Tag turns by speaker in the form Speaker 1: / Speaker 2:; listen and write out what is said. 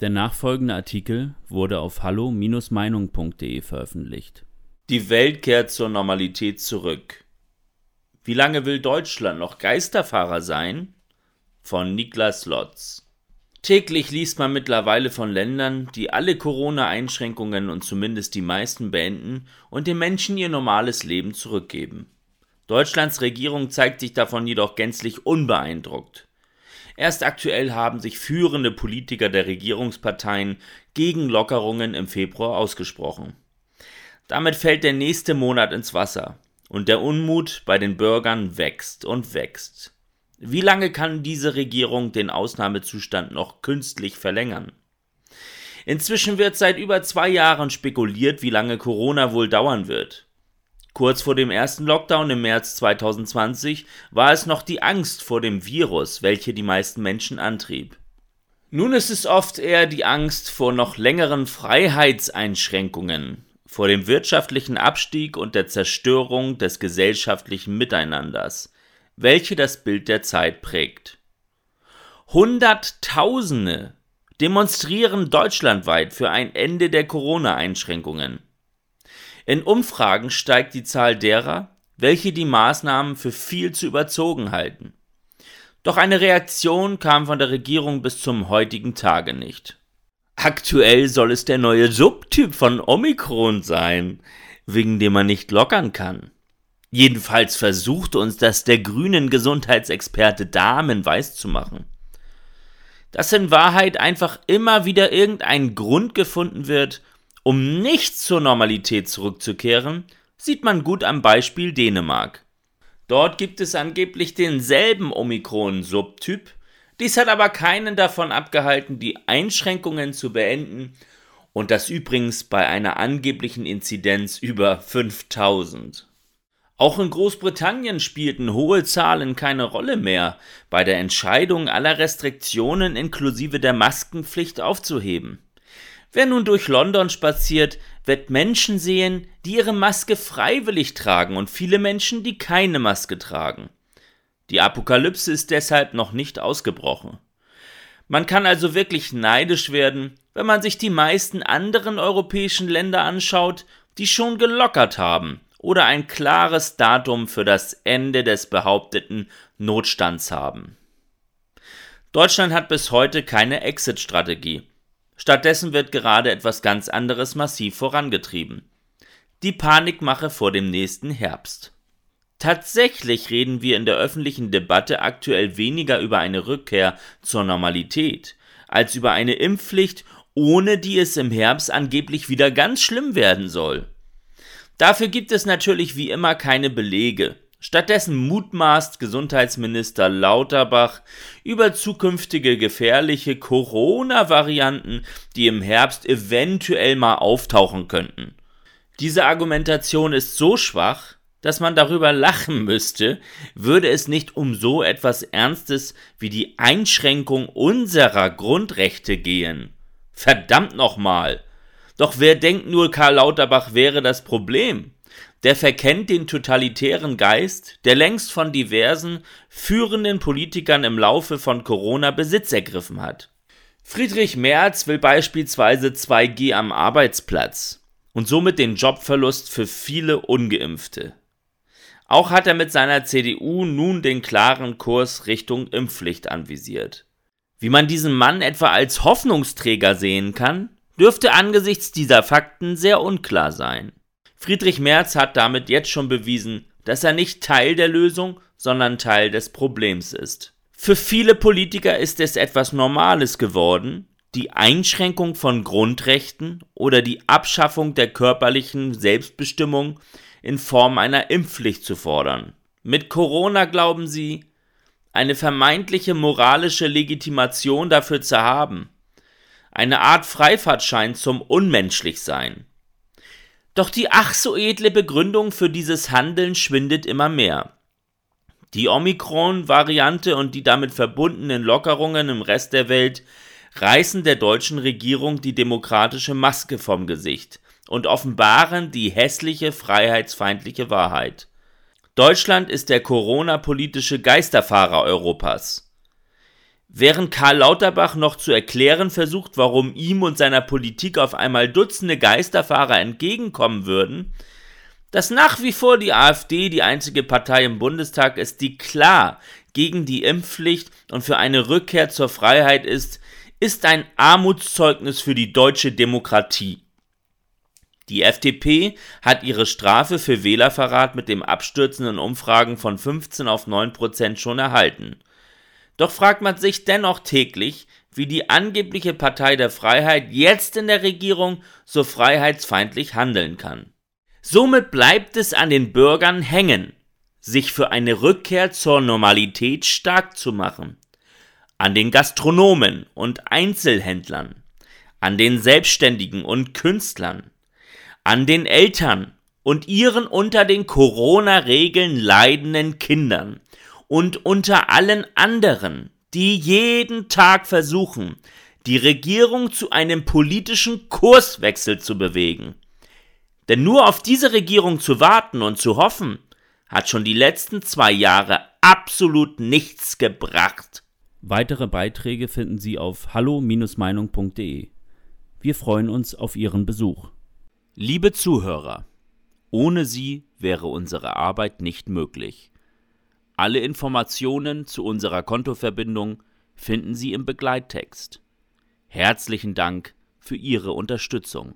Speaker 1: Der nachfolgende Artikel wurde auf hallo-meinung.de veröffentlicht.
Speaker 2: Die Welt kehrt zur Normalität zurück. Wie lange will Deutschland noch Geisterfahrer sein? Von Niklas Lotz. Täglich liest man mittlerweile von Ländern, die alle Corona-Einschränkungen und zumindest die meisten beenden und den Menschen ihr normales Leben zurückgeben. Deutschlands Regierung zeigt sich davon jedoch gänzlich unbeeindruckt. Erst aktuell haben sich führende Politiker der Regierungsparteien gegen Lockerungen im Februar ausgesprochen. Damit fällt der nächste Monat ins Wasser und der Unmut bei den Bürgern wächst und wächst. Wie lange kann diese Regierung den Ausnahmezustand noch künstlich verlängern? Inzwischen wird seit über zwei Jahren spekuliert, wie lange Corona wohl dauern wird. Kurz vor dem ersten Lockdown im März 2020 war es noch die Angst vor dem Virus, welche die meisten Menschen antrieb. Nun ist es oft eher die Angst vor noch längeren Freiheitseinschränkungen, vor dem wirtschaftlichen Abstieg und der Zerstörung des gesellschaftlichen Miteinanders, welche das Bild der Zeit prägt. Hunderttausende demonstrieren deutschlandweit für ein Ende der Corona-Einschränkungen. In Umfragen steigt die Zahl derer, welche die Maßnahmen für viel zu überzogen halten. Doch eine Reaktion kam von der Regierung bis zum heutigen Tage nicht. Aktuell soll es der neue Subtyp von Omikron sein, wegen dem man nicht lockern kann. Jedenfalls versucht uns das der grünen Gesundheitsexperte Damen weiszumachen. Dass in Wahrheit einfach immer wieder irgendein Grund gefunden wird, um nicht zur Normalität zurückzukehren, sieht man gut am Beispiel Dänemark. Dort gibt es angeblich denselben Omikron-Subtyp, dies hat aber keinen davon abgehalten, die Einschränkungen zu beenden und das übrigens bei einer angeblichen Inzidenz über 5000. Auch in Großbritannien spielten hohe Zahlen keine Rolle mehr bei der Entscheidung aller Restriktionen inklusive der Maskenpflicht aufzuheben. Wer nun durch London spaziert, wird Menschen sehen, die ihre Maske freiwillig tragen und viele Menschen, die keine Maske tragen. Die Apokalypse ist deshalb noch nicht ausgebrochen. Man kann also wirklich neidisch werden, wenn man sich die meisten anderen europäischen Länder anschaut, die schon gelockert haben oder ein klares Datum für das Ende des behaupteten Notstands haben. Deutschland hat bis heute keine Exit-Strategie. Stattdessen wird gerade etwas ganz anderes massiv vorangetrieben. Die Panikmache vor dem nächsten Herbst. Tatsächlich reden wir in der öffentlichen Debatte aktuell weniger über eine Rückkehr zur Normalität als über eine Impfpflicht, ohne die es im Herbst angeblich wieder ganz schlimm werden soll. Dafür gibt es natürlich wie immer keine Belege. Stattdessen mutmaßt Gesundheitsminister Lauterbach über zukünftige gefährliche Corona-Varianten, die im Herbst eventuell mal auftauchen könnten. Diese Argumentation ist so schwach, dass man darüber lachen müsste, würde es nicht um so etwas Ernstes wie die Einschränkung unserer Grundrechte gehen. Verdammt nochmal! Doch wer denkt nur, Karl Lauterbach wäre das Problem? Der verkennt den totalitären Geist, der längst von diversen führenden Politikern im Laufe von Corona Besitz ergriffen hat. Friedrich Merz will beispielsweise 2G am Arbeitsplatz und somit den Jobverlust für viele ungeimpfte. Auch hat er mit seiner CDU nun den klaren Kurs Richtung Impfpflicht anvisiert. Wie man diesen Mann etwa als Hoffnungsträger sehen kann, dürfte angesichts dieser Fakten sehr unklar sein. Friedrich Merz hat damit jetzt schon bewiesen, dass er nicht Teil der Lösung, sondern Teil des Problems ist. Für viele Politiker ist es etwas Normales geworden, die Einschränkung von Grundrechten oder die Abschaffung der körperlichen Selbstbestimmung in Form einer Impfpflicht zu fordern. Mit Corona glauben sie, eine vermeintliche moralische Legitimation dafür zu haben. Eine Art Freifahrtschein zum Unmenschlichsein. Doch die ach so edle Begründung für dieses Handeln schwindet immer mehr. Die Omikron-Variante und die damit verbundenen Lockerungen im Rest der Welt reißen der deutschen Regierung die demokratische Maske vom Gesicht und offenbaren die hässliche freiheitsfeindliche Wahrheit. Deutschland ist der Corona-politische Geisterfahrer Europas. Während Karl Lauterbach noch zu erklären versucht, warum ihm und seiner Politik auf einmal Dutzende Geisterfahrer entgegenkommen würden, dass nach wie vor die AfD die einzige Partei im Bundestag ist, die klar gegen die Impfpflicht und für eine Rückkehr zur Freiheit ist, ist ein Armutszeugnis für die deutsche Demokratie. Die FDP hat ihre Strafe für Wählerverrat mit dem abstürzenden Umfragen von 15 auf 9 Prozent schon erhalten. Doch fragt man sich dennoch täglich, wie die angebliche Partei der Freiheit jetzt in der Regierung so freiheitsfeindlich handeln kann. Somit bleibt es an den Bürgern hängen, sich für eine Rückkehr zur Normalität stark zu machen. An den Gastronomen und Einzelhändlern, an den Selbstständigen und Künstlern, an den Eltern und ihren unter den Corona-Regeln leidenden Kindern und unter allen anderen, die jeden Tag versuchen, die Regierung zu einem politischen Kurswechsel zu bewegen. Denn nur auf diese Regierung zu warten und zu hoffen, hat schon die letzten zwei Jahre absolut nichts gebracht.
Speaker 1: Weitere Beiträge finden Sie auf hallo-meinung.de. Wir freuen uns auf Ihren Besuch.
Speaker 2: Liebe Zuhörer, ohne Sie wäre unsere Arbeit nicht möglich. Alle Informationen zu unserer Kontoverbindung finden Sie im Begleittext. Herzlichen Dank für Ihre Unterstützung.